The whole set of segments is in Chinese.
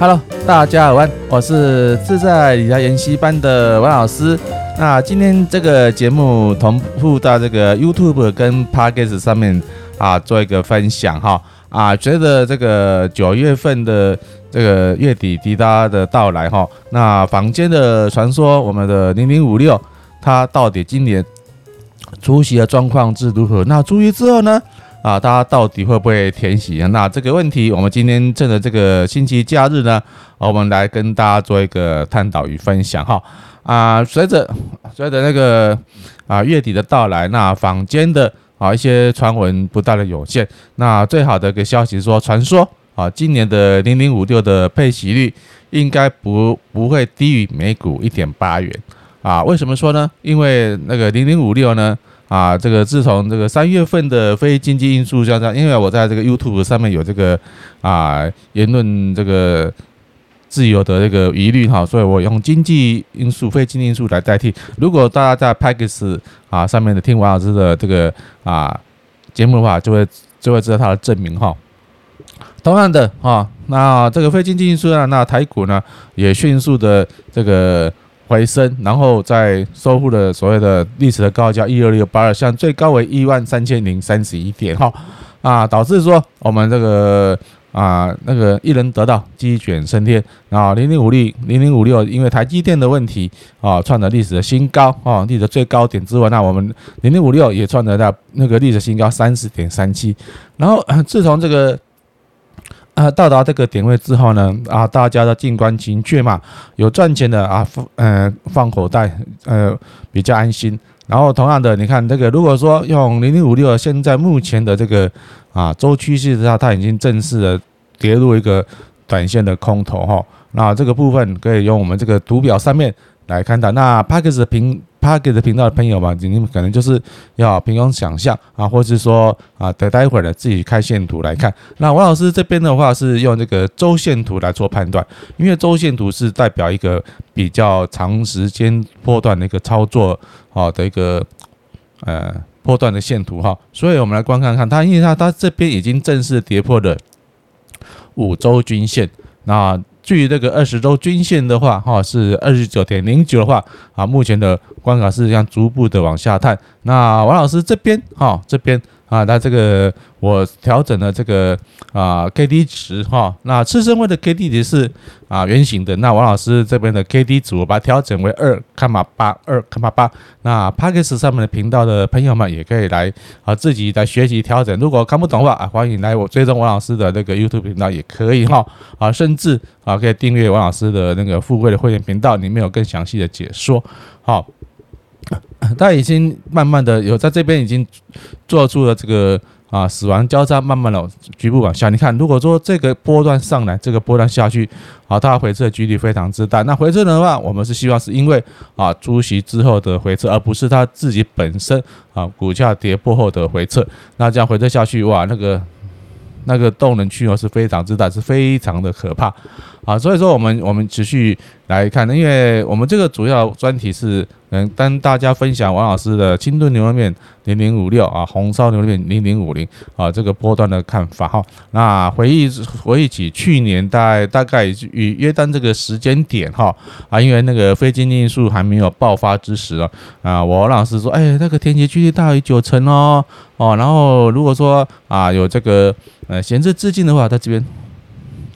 Hello，大家好，我是自在理财研习班的王老师。那今天这个节目同步到这个 YouTube 跟 Podcast 上面啊，做一个分享哈啊，随着这个九月份的这个月底滴答的到来哈，那坊间的传说，我们的零零五六，它到底今年出席的状况是如何？那出席之后呢？啊，大家到底会不会填息？那这个问题，我们今天趁着这个星期假日呢，我们来跟大家做一个探讨与分享哈。啊，随着随着那个啊月底的到来，那坊间的啊一些传闻不断的涌现。那最好的一个消息是说，传说啊今年的零零五六的配息率应该不不会低于每股一点八元啊。为什么说呢？因为那个零零五六呢。啊，这个自从这个三月份的非经济因素加上，因为我在这个 YouTube 上面有这个啊言论这个自由的这个疑虑哈，所以我用经济因素、非经济因素来代替。如果大家在 Podcast 啊上面的听王老师的这个啊节目的话，就会就会知道他的证明哈。同样的哈，那这个非经济因素呢，那台股呢也迅速的这个。回升，然后再收复了所谓的历史的高价一二六八二，像最高为一万三千零三十一点哈啊，导致说我们这个啊那个一人得道鸡犬升天啊，零零五六零零五六因为台积电的问题啊创了历史的新高啊，历史最高点之外，那我们零零五六也创了到那个历史新高三十点三七，然后自从这个。啊，到达这个点位之后呢，啊，大家都静观情阙嘛，有赚钱的啊，放呃放口袋，呃比较安心。然后同样的，你看这个，如果说用零零五六现在目前的这个啊周趋势的话，它已经正式的跌入一个短线的空头哈。那这个部分可以用我们这个图表上面来看到。那 Parkes 平。Podcast 频道的朋友嘛，你们可能就是要凭空想象啊，或是说啊，等待会儿呢自己开线图来看。那王老师这边的话是用这个周线图来做判断，因为周线图是代表一个比较长时间波段的一个操作好的一个呃波段的线图哈。所以我们来观看看它，因为它它这边已经正式跌破了五周均线，那。距离这个二十周均线的话，哈是二十九点零九的话，啊，目前的关卡是这样逐步的往下探。那王老师这边，哈这边。啊，那这个我调整了这个啊 K D 值哈，那次升位的 K D 值是啊圆形的，那王老师这边的 K D 值我把它调整为二卡玛八二卡玛八，那 Podcast 上面的频道的朋友们也可以来啊自己来学习调整，如果看不懂的话啊，欢迎来我追踪王老师的那个 YouTube 频道也可以哈啊，甚至啊可以订阅王老师的那个富贵的会员频道，里面有更详细的解说，好。他已经慢慢的有在这边已经做出了这个啊死亡交叉，慢慢的局部往下。你看，如果说这个波段上来，这个波段下去，啊，它回撤的几率非常之大。那回撤的话，我们是希望是因为啊除息之后的回撤，而不是它自己本身啊股价跌破后的回撤。那这样回撤下去，哇，那个那个动能区哦是非常之大，是非常的可怕。啊，所以说我们我们持续来看，因为我们这个主要专题是嗯跟大家分享王老师的清炖牛肉面零零五六啊，红烧牛肉面零零五零啊这个波段的看法哈。那回忆回忆起去年大概大概与约当这个时间点哈啊，因为那个非经济因素还没有爆发之时啊啊，我王老师说哎那个填息几率大于九成哦哦，然后如果说啊有这个呃闲置资金的话，在这边。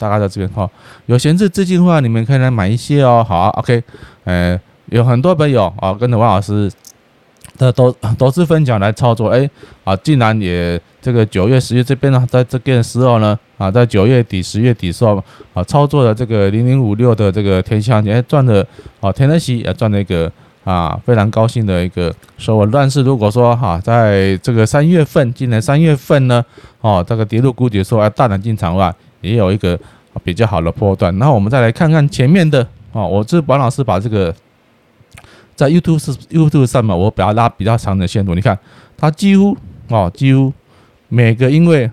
大概在这边哈，有闲置资金的话，你们可以来买一些哦。好，OK，呃，有很多朋友啊，跟着王老师的都都是分享来操作，哎，啊，竟然也这个九月、十月这边呢，在这个时候呢，啊，在九月底、十月底时候啊，操作的这个零零五六的这个天象也赚了，啊，填了息也赚了一个啊，非常高兴的一个收获。但是如果说哈，在这个三月份，今年三月份呢，哦，这个跌入谷底的时候，要大胆进场的话。也有一个比较好的波段，那我们再来看看前面的啊，我这王老师把这个在 YouTube YouTube 上面，我把它拉比较长的线图，你看它几乎啊，几乎每个因为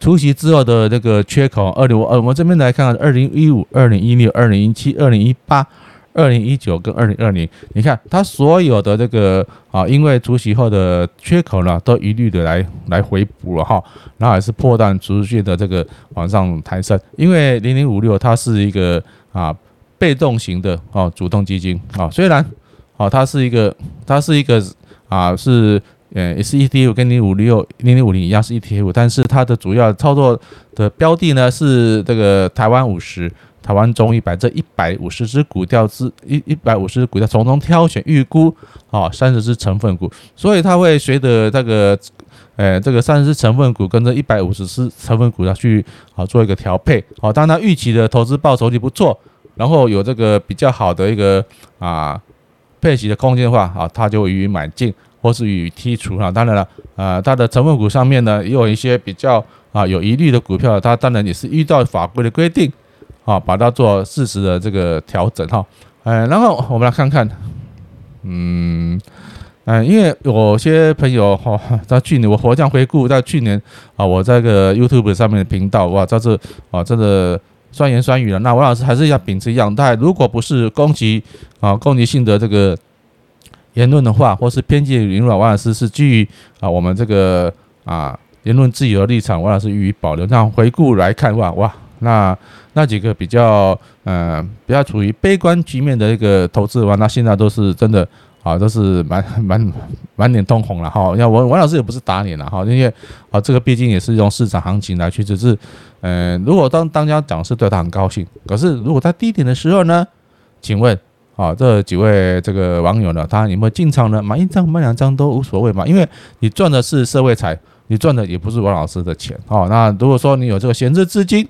除夕之后的这个缺口，二零二，我们这边来看看二零一五、二零一六、二零一七、二零一八、二零一九跟二零二零，你看它所有的这个啊，因为除息后的缺口呢，都一律的来来回补了哈，然后还是破蛋持续的这个往上抬升，因为零零五六它是一个啊被动型的哦主动基金啊，虽然啊它是一个它是一个啊是。呃，也是 ETF 跟零五六零零五零一样是 ETF，但是它的主要操作的标的呢是这个台湾五十、台湾中一百这一百五十只股票之一一百五十只股票从中挑选预估啊三十只成分股，所以它会随着这个呃这个三十只成分股跟这一百五十只成分股要去啊做一个调配，好，当它预期的投资报酬率不错，然后有这个比较好的一个啊配息的空间的话啊，它就会予以买进。或是予以剔除啊，当然了，呃，它的成分股上面呢，也有一些比较啊有疑虑的股票，它当然也是依照法规的规定，啊，把它做适时的这个调整哈，哎，然后我们来看看，嗯，嗯，因为有些朋友哈，在去年我回想回顾，在去年啊，我在个 YouTube 上面的频道哇，这是啊，真的酸言酸语了。那王老师还是要秉持一样，但如果不是攻击啊，攻击性的这个。言论的话，或是偏见言论，王老师是基于啊我们这个啊言论自由的立场，王老师予以保留。那回顾来看的话，哇，那那几个比较嗯、呃、比较处于悲观局面的一个投资的话，那现在都是真的啊，都是满满满脸通红了哈。要王王老师也不是打脸了哈，因为啊这个毕竟也是用市场行情来去，只是嗯、如果当当家讲是对他很高兴，可是如果在低点的时候呢，请问？啊，这几位这个网友呢，他有没有进场呢？买一张买两张都无所谓嘛，因为你赚的是社会财，你赚的也不是王老师的钱。哦，那如果说你有这个闲置资金，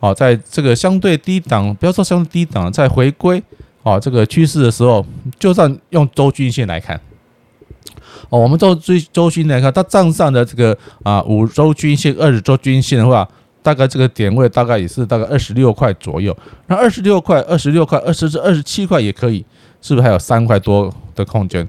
哦，在这个相对低档，不要说相对低档，在回归哦这个趋势的时候，就算用周均线来看，哦，我们周最周均来看，它账上的这个啊五周均线、二十周均线的话。大概这个点位大概也是大概二十六块左右，那二十六块、二十六块、二十至二十七块也可以，是不是还有三块多的空间？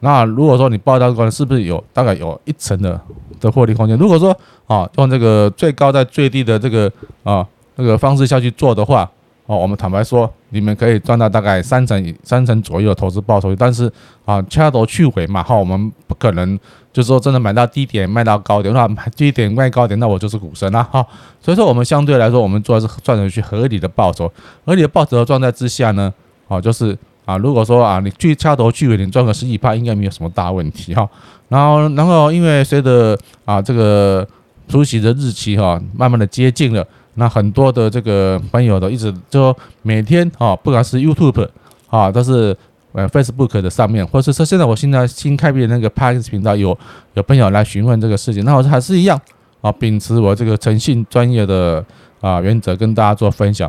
那如果说你报到的是不是有大概有一成的的获利空间？如果说啊，用这个最高在最低的这个啊那个方式下去做的话。哦，我们坦白说，你们可以赚到大概三成、三成左右的投资报酬，但是啊，掐头去尾嘛，哈，我们不可能就是说真的买到低点卖到高点，那买低点卖高点，那我就是股神啦，哈。所以说，我们相对来说，我们做的是赚取去合理的报酬，合理的报酬的状态之下呢，啊，就是啊，如果说啊，你去掐头去尾，你赚个十几趴，应该没有什么大问题哈。然后，然后因为随着啊这个出席的日期哈，慢慢的接近了。那很多的这个朋友都一直就每天啊，不管是 YouTube 啊，都是呃 Facebook 的上面，或者是说现在我现在新开辟的那个 Pax 频道，有有朋友来询问这个事情，那我还是一样啊，秉持我这个诚信专业的啊原则跟大家做分享，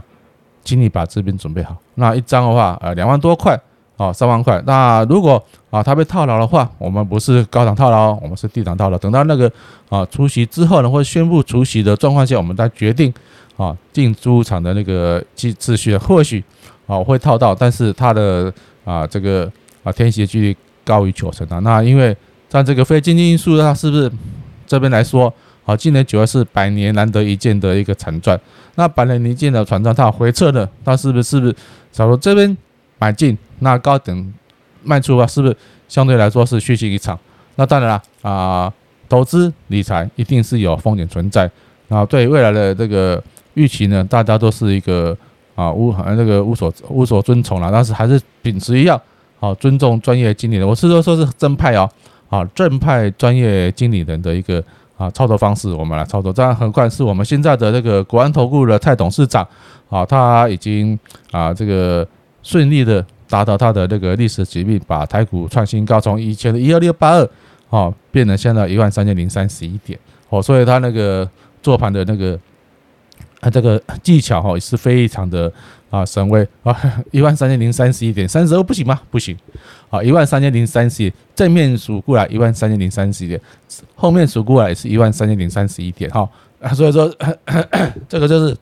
请你把这边准备好。那一张的话，呃，两万多块啊，三万块。那如果啊他被套牢的话，我们不是高档套牢，我们是低档套牢。等到那个啊除息之后呢，会宣布除息的状况下，我们再决定。啊，进出场的那个秩秩序，或许啊会套到，但是它的啊这个啊天息的几率高于九成啊。那因为在这个非经济因素，它是不是这边来说，啊今年九月是百年难得一见的一个惨赚。那百年一见的惨赚，它回撤了，它是不是是不是？假如这边买进，那高点卖出啊，是不是相对来说是虚惊一场？那当然了啊，投资理财一定是有风险存在啊，对未来的这个。预期呢，大家都是一个啊无那个无所无所遵从了，但是还是秉持一样啊尊重专业经理人。我是说说是正派哦，啊正派专业经理人的一个啊操作方式，我们来操作。这样很快是我们现在的这个国安投顾的蔡董事长啊，他已经啊这个顺利的达到他的那个历史极限，把台股创新高，从以前的一二六八二啊变成现在一万三千零三十一点哦，所以他那个做盘的那个。啊，这个技巧哈也是非常的啊神威啊，一万三千零三十一点三十二不行吗？不行，啊，一万三千零三十一，正面数过来一万三千零三十一点，后面数过来也是一万三千零三十一点哈，啊，所以说 这个就是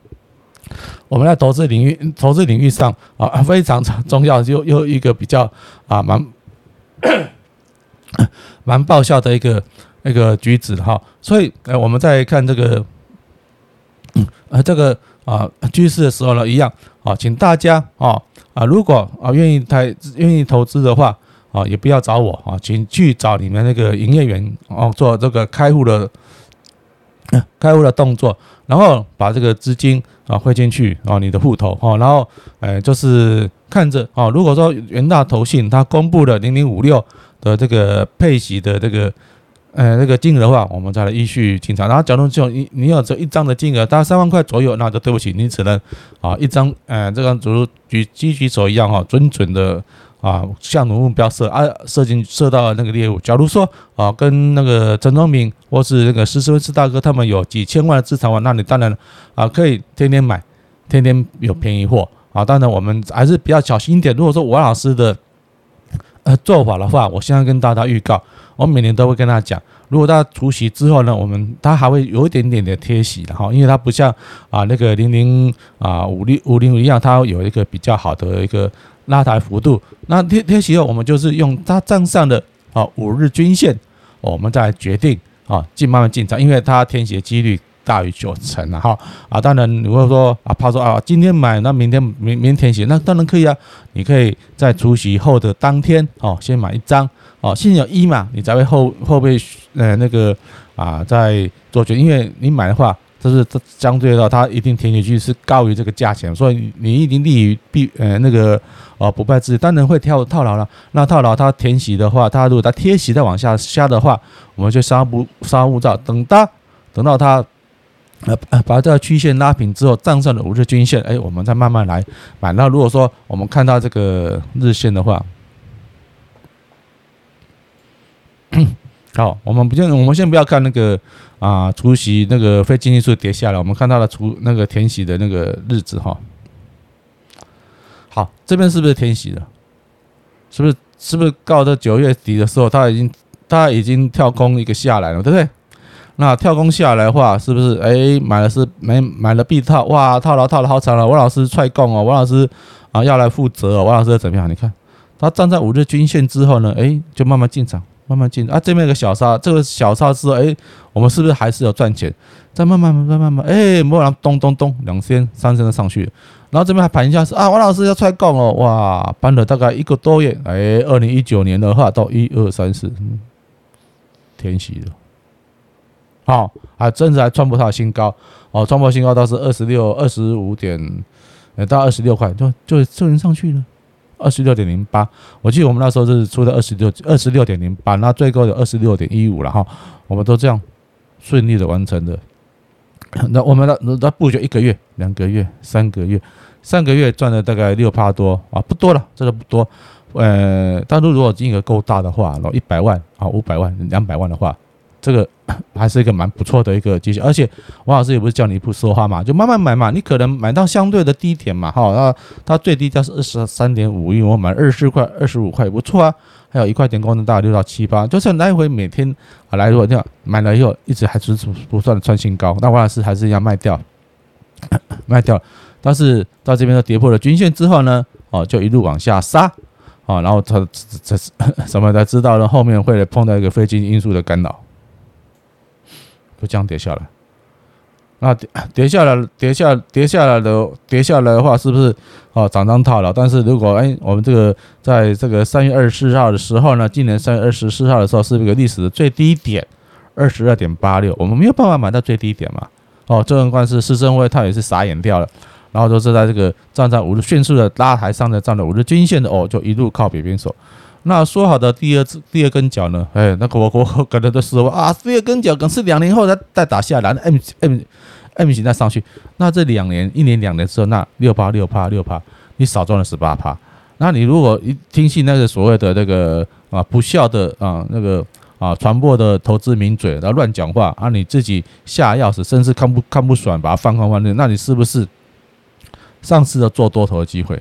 我们在投资领域投资领域上啊非常重要，又又一个比较啊蛮 蛮爆笑的一个那个举止哈，所以呃我们再看这个。呃，这个啊，趋势的时候呢，一样啊，请大家啊啊，如果啊愿意太愿意投资的话啊，也不要找我啊，请去找你们那个营业员哦，做这个开户的开户的动作，然后把这个资金啊汇进去啊你的户头啊，然后哎就是看着啊，如果说元大投信他公布了零零五六的这个配息的这个。呃，那个金额的话，我们再来依序清查。然后，假如就你你有这一张的金额，大概三万块左右，那就对不起，你只能啊一张，呃，这个如举机举手一样哈，准准的啊向目标射啊射进射到那个猎物。假如说啊跟那个陈忠明或是那个施斯威斯大哥他们有几千万的资产的话，那你当然啊可以天天买，天天有便宜货啊。当然我们还是比较小心一点。如果说王老师的呃做法的话，我现在跟大家预告。我每年都会跟他讲，如果他除息之后呢，我们他还会有一点点的贴息的哈，因为他不像啊那个零零啊五零五零一样，它有一个比较好的一个拉抬幅度。那贴贴息后，我们就是用它账上的啊五日均线，我们再决定啊进慢慢进场，因为它填息的几率大于九成了哈啊。当然如果说啊怕说啊今天买，那明天明明天填息，那当然可以啊，你可以在除夕后的当天哦先买一张。哦，先有一嘛，你才会后后备呃那个啊再做决定，因为你买的话，就是相对的，它一定填进去是高于这个价钱，所以你一定利于必呃那个呃不败之地，当然会跳套牢了。那套牢它填息的话，它如果它贴息再往下下的话，我们就稍不稍勿躁，等它等到它呃把这个曲线拉平之后，站上了五日均线，哎，我们再慢慢来买。那如果说我们看到这个日线的话，好，我们不先，我们先不要看那个啊，除夕那个非经济数跌下来，我们看它的除那个填息的那个日子哈。好，这边是不是填息了？是不是？是不是到了九月底的时候，它已经它已经跳空一个下来了，对不对？那跳空下来的话，是不是？哎，买了是没买了必套，哇，套牢套了好惨了，王老师踹供哦，王老师啊要来负责哦，王老师怎么样？你看，他站在五日均线之后呢，哎，就慢慢进场。慢慢进啊，这边有个小沙，这个小杀之后，哎，我们是不是还是有赚钱？再慢慢慢慢慢慢，哎，莫然咚咚咚，两天三天都上去了，然后这边还盘一下是啊，王老师要出来讲哦，哇，搬了大概一个多月，哎，二零一九年的话到一二三四，天喜了，好，还真的还创不到新高哦，创不新高倒是二十六二十五点，到二十六块就就就能上去了。二十六点零八，我记得我们那时候是出的二十六二十六点零八，那最高有二十六点一五了哈，我们都这样顺利的完成的。那我们的那布局一个月、两个月、三个月，三个月赚了大概六趴多啊，不多了，这个不多。呃，但是如果金额够大的话，然后一百万啊、五百万、两百万的话。这个还是一个蛮不错的一个机器，而且王老师也不是叫你不说话嘛，就慢慢买嘛。你可能买到相对的低点嘛，哈，那它最低价是二十三点五，因为我买二十块、二十五块也不错啊。还有一块钱功能大概六到七八，就是来回每天啊来回这样买了以后，一直还是不断的创新高。那王老师还是要卖掉，卖掉。但是到这边都跌破了均线之后呢，哦，就一路往下杀，啊，然后他这是什么才知道呢？后面会碰到一个非经济因素的干扰。就这样跌下来，那跌 跌下来，跌下跌下来的跌下来的话，是不是啊？涨涨套了？但是如果哎，我们这个在这个三月二十四号的时候呢，今年三月二十四号的时候是一个历史的最低点，二十二点八六，我们没有办法买到最低点嘛？哦，这种关系施升辉他也是傻眼掉了，然后就是在这个站在五日迅速的拉抬上的站了五日均线的哦，就一路靠北边走。那说好的第二次第二根脚呢？哎，那个我我可能都说啊，第二根脚可能是两年后再再打下来，M M M 型再上去。那这两年一年两年之后，那六趴六趴六趴，你少赚了十八趴。那你如果一听信那个所谓的那个啊不孝的啊那个啊传播的投资名嘴，然后乱讲话啊，你自己下钥匙，甚至看不看不爽，把它放空放空，那你是不是丧失了做多头的机会？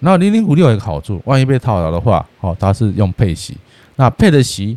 那零零五六有一个好处，万一被套牢的话，哦，它是用配息，那配的息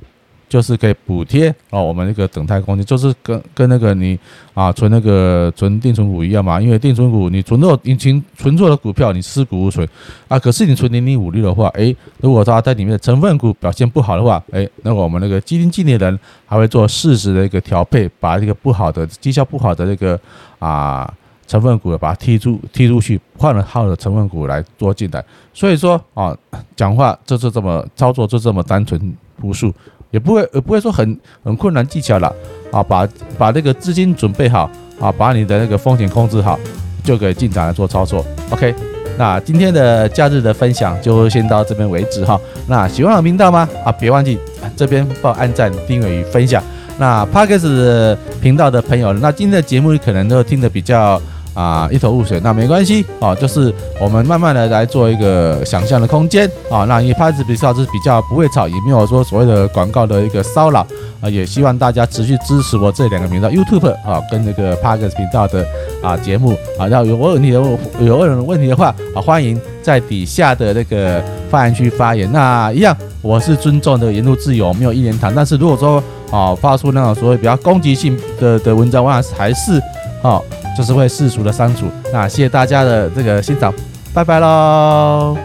就是可以补贴哦，我们那个等待空间，就是跟跟那个你啊存那个存定存股一样嘛，因为定存股你存错，你存存错的股票，你尸骨无存啊。可是你存零零五六的话，诶，如果它在里面成分股表现不好的话，诶，那我们那个基金经理人还会做适时的一个调配，把这个不好的绩效不好的那个啊。成分股把它踢出踢出去，换了好的成分股来做进来。所以说啊，讲话就是这么操作，就这么单纯朴素，也不会也不会说很很困难技巧了啊。把把那个资金准备好啊，把你的那个风险控制好，就可以进场来做操作。OK，那今天的假日的分享就先到这边为止哈。那喜欢我频道吗？啊，别忘记这边帮我按赞、订阅与分享。那 Podcast 频道的朋友，那今天的节目可能都听得比较。啊，一头雾水，那没关系啊，就是我们慢慢的来做一个想象的空间啊。那因为 Podcast 比较是比较不会吵，也没有说所谓的广告的一个骚扰啊。也希望大家持续支持我这两个频道 YouTube 啊，跟那个 Podcast 频道的啊节目啊。要有问题的有任何问题的话啊，欢迎在底下的那个发言区发言。那一样，我是尊重的言论自由，没有一言堂。但是如果说啊发出那种所谓比较攻击性的的文章，我还是哦。就是会世俗的删除，那谢谢大家的这个欣赏，拜拜喽。